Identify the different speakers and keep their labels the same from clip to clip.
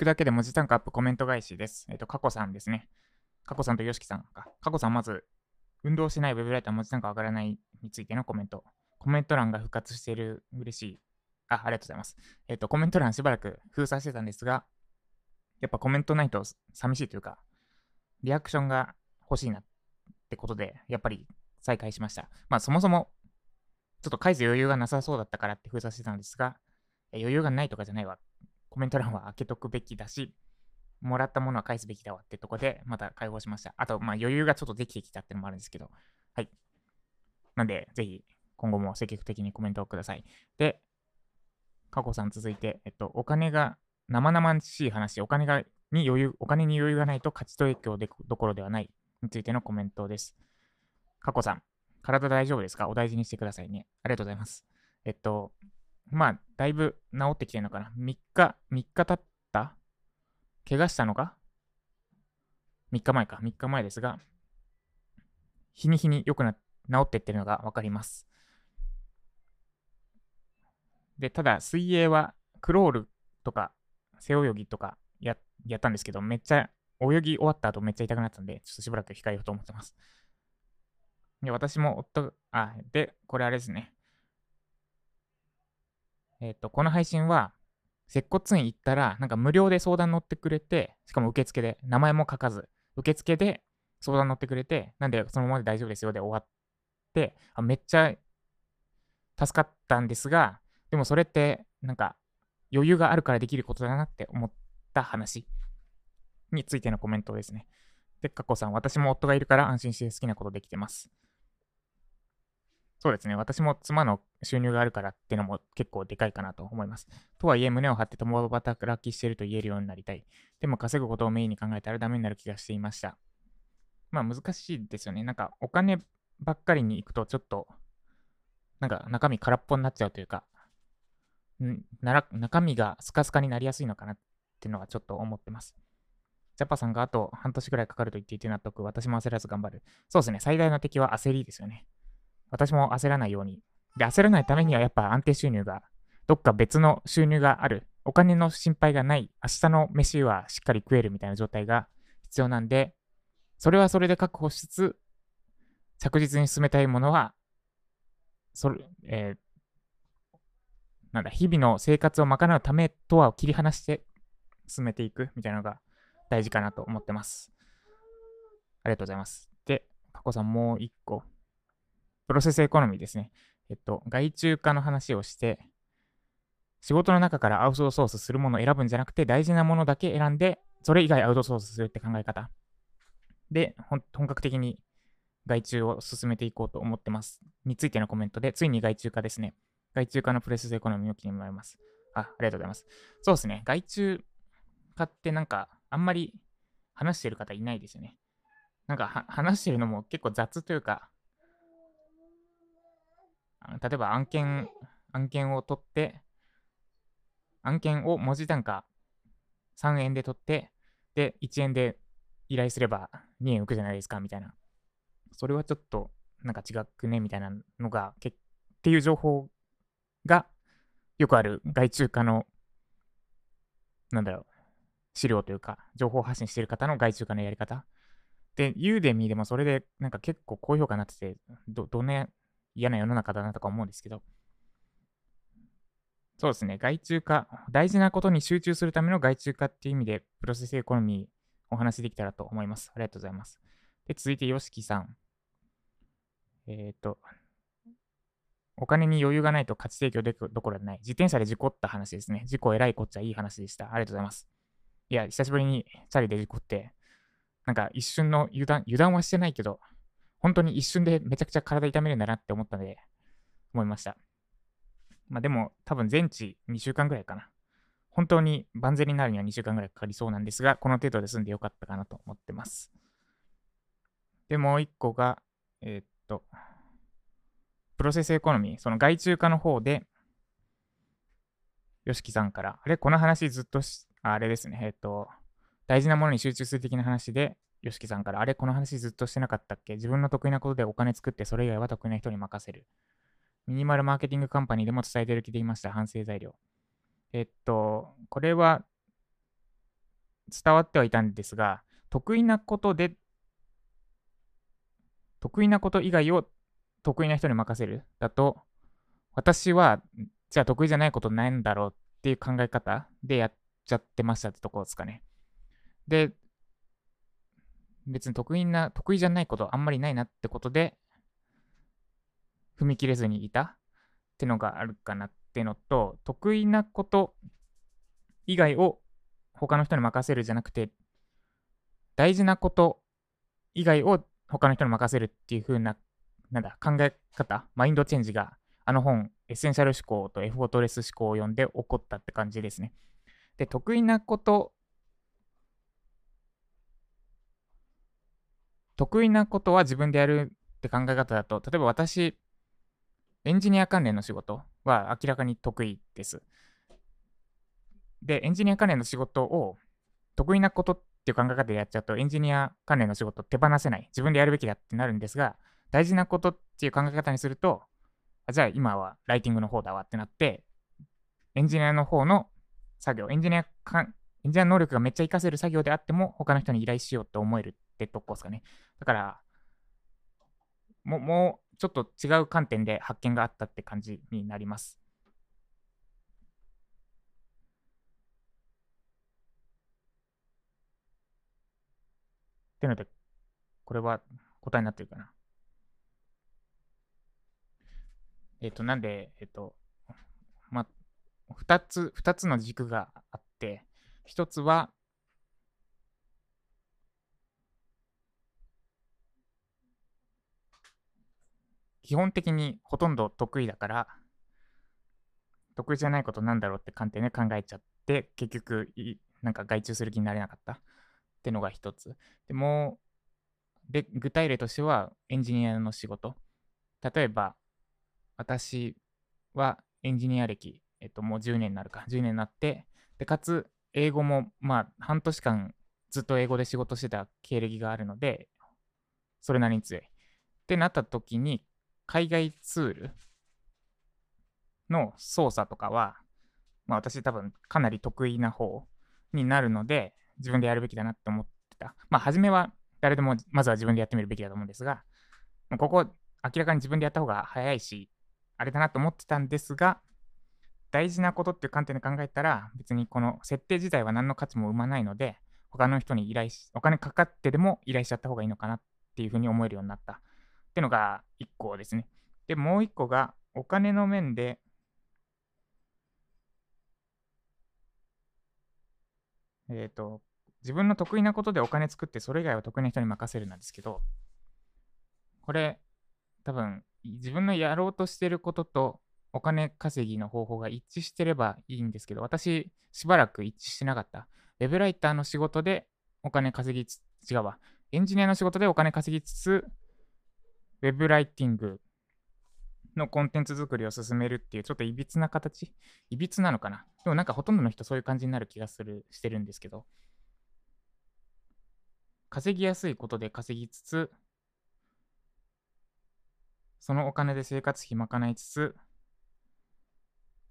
Speaker 1: くだけで文字単価アップコメント返しです。えっ、ー、と、過去さんですね。過去さんとよしきさんか。過去さん、まず、運動しないウェブライター文字単価上がらないについてのコメント。コメント欄が復活している嬉しい。あ、ありがとうございます。えっ、ー、と、コメント欄しばらく封鎖してたんですが、やっぱコメントないと寂しいというか、リアクションが欲しいなってことで、やっぱり再開しました。まあそもそも、ちょっと返す余裕がなさそうだったからって封鎖してたんですが、余裕がないとかじゃないわ。コメント欄は開けとくべきだし、もらったものは返すべきだわってとこで、また解放しました。あと、まあ余裕がちょっとできてきたってのもあるんですけど、はい。なんで、ぜひ、今後も積極的にコメントをください。で、過去さん続いて、えっと、お金が生々しい話、お金がに余裕、お金に余裕がないと価値提供でどころではないについてのコメントです。過去さん、体大丈夫ですか？お大事にしてくださいね。ありがとうございます。えっと、まあ、だいぶ治ってきてるのかな。3日、3日経った？怪我したのか ?3 日前か。3日前ですが、日に日に良くな、治っていってるのがわかります。で、ただ、水泳はクロールとか背泳ぎとかややったんですけど、めっちゃ泳ぎ終わった後めっちゃ痛くなったんで、ちょっとしばらく控えようと思ってます。で、私も夫、あ、で、これあれですね。えっ、ー、と、この配信は、接骨院行ったら、なんか無料で相談乗ってくれて、しかも受付で、名前も書かず、受付で相談乗ってくれて、なんでそのままで大丈夫ですよで終わって、あめっちゃ助かったんですが、でもそれって、なんか、余裕があるからできることだなって思った話についてのコメントですね。でっかこさん、私も夫がいるから安心して好きなことできてます。そうですね。私も妻の収入があるからっていうのも結構でかいかなと思います。とはいえ、胸を張って共働きしてると言えるようになりたい。でも稼ぐことをメインに考えたらダメになる気がしていました。まあ難しいですよね。なんかお金ばっかりに行くとちょっと、なんか中身空っぽになっちゃうというか、な中身がスカスカになりやすいのかなっていうのはちょっと思ってます。ジャパさんがあと半年くらいかかると言っていて納得。私も焦らず頑張る。そうですね。最大の敵は焦りですよね。私も焦らないように。で、焦らないためにはやっぱ安定収入が、どっか別の収入がある。お金の心配がない。明日の飯はしっかり食えるみたいな状態が必要なんで、それはそれで確保しつつ、着実に進めたいものは、それ、えー、なんだ、日々の生活を賄うためとは切り離して進めていくみたいなのが大事かなと思ってます。ありがとうございます。で、過去さんもう一個。プロセスエコノミーですね。えっと、外注化の話をして、仕事の中からアウトソースするものを選ぶんじゃなくて、大事なものだけ選んで、それ以外アウトソースするって考え方。で、本格的に外注を進めていこうと思ってます。についてのコメントで、ついに外注化ですね。外注化のプレスエコノミーを決められます。あ、ありがとうございます。そうですね。外注化ってなんか、あんまり話してる方いないですよね。なんか話してるのも結構雑というか、例えば案件、案件を取って、案件を文字単価3円で取って、で、1円で依頼すれば2円浮くじゃないですか、みたいな。それはちょっと、なんか違くね、みたいなのが、けっていう情報が、よくある外注化の、なんだろう、資料というか、情報発信してる方の外注化のやり方。で、ユーデミーでもそれでなんか結構高評価になってて、ど、どんな嫌な世の中だなとか思うんですけど、そうですね、外注化、大事なことに集中するための外注化っていう意味で、プロセスエコノミーお話できたらと思います。ありがとうございます。で、続いて、ヨシキさん。えっ、ー、と、お金に余裕がないと価値提供できるどころでない。自転車で事故った話ですね。事故偉いこっちゃいい話でした。ありがとうございます。いや、久しぶりにチャリで事故って、なんか一瞬の油断、油断はしてないけど、本当に一瞬でめちゃくちゃ体痛めるんだなって思ったので、思いました。まあでも、多分全治2週間ぐらいかな。本当に万全になるには2週間ぐらいかかりそうなんですが、この程度で済んでよかったかなと思ってます。で、もう一個が、えー、っと、プロセスエコノミー、その外注化の方で、よしきさんから、あれ？この話ずっとしあれですね、えっ、と、大事なものに集中する的な話で、よしきさんから、あれこの話ずっとしてなかったっけ？自分の得意なことでお金作ってそれ以外は得意な人に任せる。ミニマルマーケティングカンパニーでも伝えてる気でいました。反省材料。えっと、これは、伝わってはいたんですが、得意なことで、得意なこと以外を得意な人に任せる？だと、私は、じゃあ得意じゃないことないんだろうっていう考え方でやっちゃってましたってとこですかね。で、別に得意な、得意じゃないことあんまりないなってことで、踏み切れずにいたってのがあるかなってのと、得意なこと以外を他の人に任せるじゃなくて、大事なこと以外を他の人に任せるっていう風な、なんだ、考え方、マインドチェンジが、あの本、エッセンシャル思考とエフォートレス思考を読んで起こったって感じですね。で、得意なこと得意なことは自分でやるって考え方だと、例えば私、エンジニア関連の仕事は明らかに得意です。で、エンジニア関連の仕事を得意なことっていう考え方でやっちゃうと、エンジニア関連の仕事手放せない。自分でやるべきだってなるんですが、大事なことっていう考え方にすると、あじゃあ今はライティングの方だわってなって、エンジニアの方の作業、エンジニアかエンジニア能力がめっちゃ活かせる作業であっても、他の人に依頼しようと思えるってとこですかね。だから、ももうちょっと違う観点で発見があったって感じになります。っていうので、これは答えになってるかな。えっ、ー、と、なんで、えっ、ー、と、まあ、二つ、二つの軸があって、一つは、基本的にほとんど得意だから、得意じゃないことなんだろうって観点で考えちゃって、結局、なんか外注する気になれなかったってのが一つ。でもで、具体例としてはエンジニアの仕事。例えば、私はエンジニア歴、えっと、もう10年になるか、10年になって、で、かつ、英語も、まあ、半年間ずっと英語で仕事してた経歴があるので、それなりに強い。ってなった時に、海外ツールの操作とかは、まあ私多分かなり得意な方になるので、自分でやるべきだなって思ってた。まあ初めは誰でもまずは自分でやってみるべきだと思うんですが、ここ明らかに自分でやった方が早いし、あれだなと思ってたんですが、大事なことっていう観点で考えたら、別にこの設定自体は何の価値も生まないので、他の人に依頼し、お金かかってでも依頼しちゃった方がいいのかなっていうふうに思えるようになった。っていうのが1個ですね。で、もう1個がお金の面で、えっ、ー、と、自分の得意なことでお金作って、それ以外は得意な人に任せるなんですけど、これ、多分、自分のやろうとしてることとお金稼ぎの方法が一致してればいいんですけど、私、しばらく一致してなかった。ウェブライターの仕事でお金稼ぎつ、違うわ。エンジニアの仕事でお金稼ぎつつ、ウェブライティングのコンテンツ作りを進めるっていう、ちょっといびつな形？いびつなのかな？でもなんかほとんどの人そういう感じになる気がする、してるんですけど、稼ぎやすいことで稼ぎつつ、そのお金で生活費賄いつつ、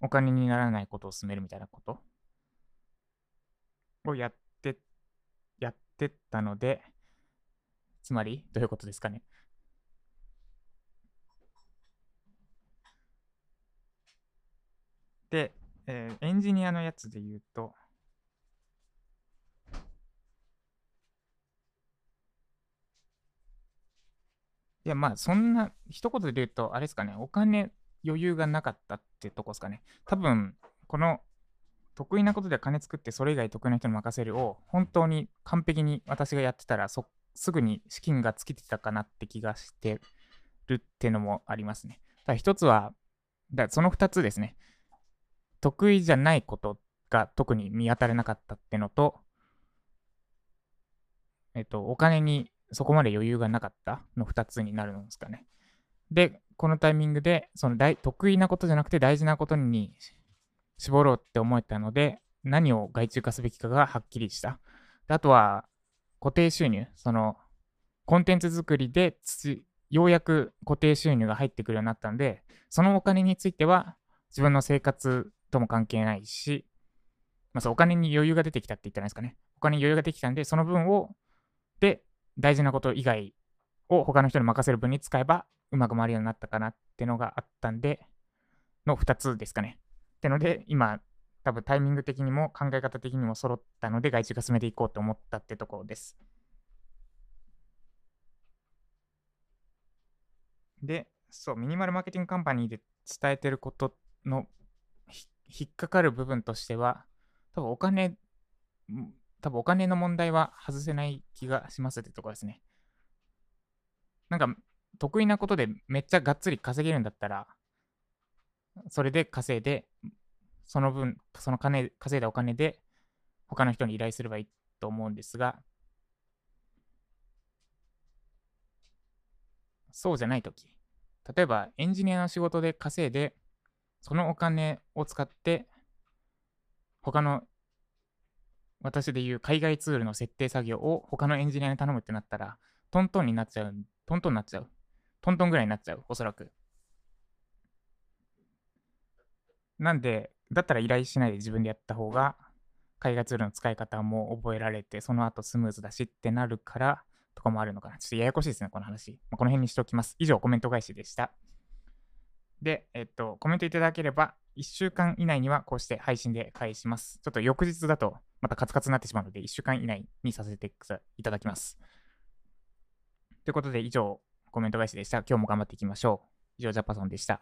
Speaker 1: お金にならないことを進めるみたいなこと？をやって、やってったので、つまり、どういうことですかね？で、えー、エンジニアのやつで言うと、いや、まあ、そんな、一言で言うと、あれですかね、お金、余裕がなかったってとこですかね。多分、この、得意なことで金作って、それ以外得意な人に任せるを、本当に完璧に私がやってたら、そすぐに資金が尽きてたかなって気がしてるってのもありますね。だ一つは、だその二つですね。得意じゃないことが特に見当たれなかったってのと、えっと、お金にそこまで余裕がなかったの2つになるんですかね。で、このタイミングで、その大得意なことじゃなくて大事なことに絞ろうって思えたので、何を外注化すべきかがはっきりした。であとは、固定収入、その、コンテンツ作りでようやく固定収入が入ってくるようになったんで、そのお金については自分の生活とも関係ないし、まあ、そうお金に余裕が出てきたって言ったらいですかね。お金に余裕ができたんで、その分を、で、大事なこと以外を他の人に任せる分に使えば、うまく回るようになったかなってのがあったんで、の2つですかね。ってので、今、多分タイミング的にも考え方的にも揃ったので、外注が進めていこうと思ったってところです。で、そう、ミニマルマーケティングカンパニーで伝えてることの引っかかる部分としては、多分お金、多分お金の問題は外せない気がしますってところですね。なんか、得意なことでめっちゃがっつり稼げるんだったら、それで稼いで、その分、その金、稼いだお金で他の人に依頼すればいいと思うんですが、そうじゃないとき。例えばエンジニアの仕事で稼いで、そのお金を使って、他の私でいう海外ツールの設定作業を他のエンジニアに頼むってなったら、トントンになっちゃう。トントンになっちゃう。トントンぐらいになっちゃう。おそらく。なんで、だったら依頼しないで自分でやった方が、海外ツールの使い方も覚えられて、その後スムーズだしってなるから、とかもあるのかな。ちょっとややこしいですね、この話。ま、この辺にしておきます。以上、コメント返しでした。で、えっと、コメントいただければ、1週間以内にはこうして配信で返します。ちょっと翌日だとまたカツカツになってしまうので、1週間以内にさせていただきます。ということで、以上、コメント返しでした。今日も頑張っていきましょう。以上、ジャパソンでした。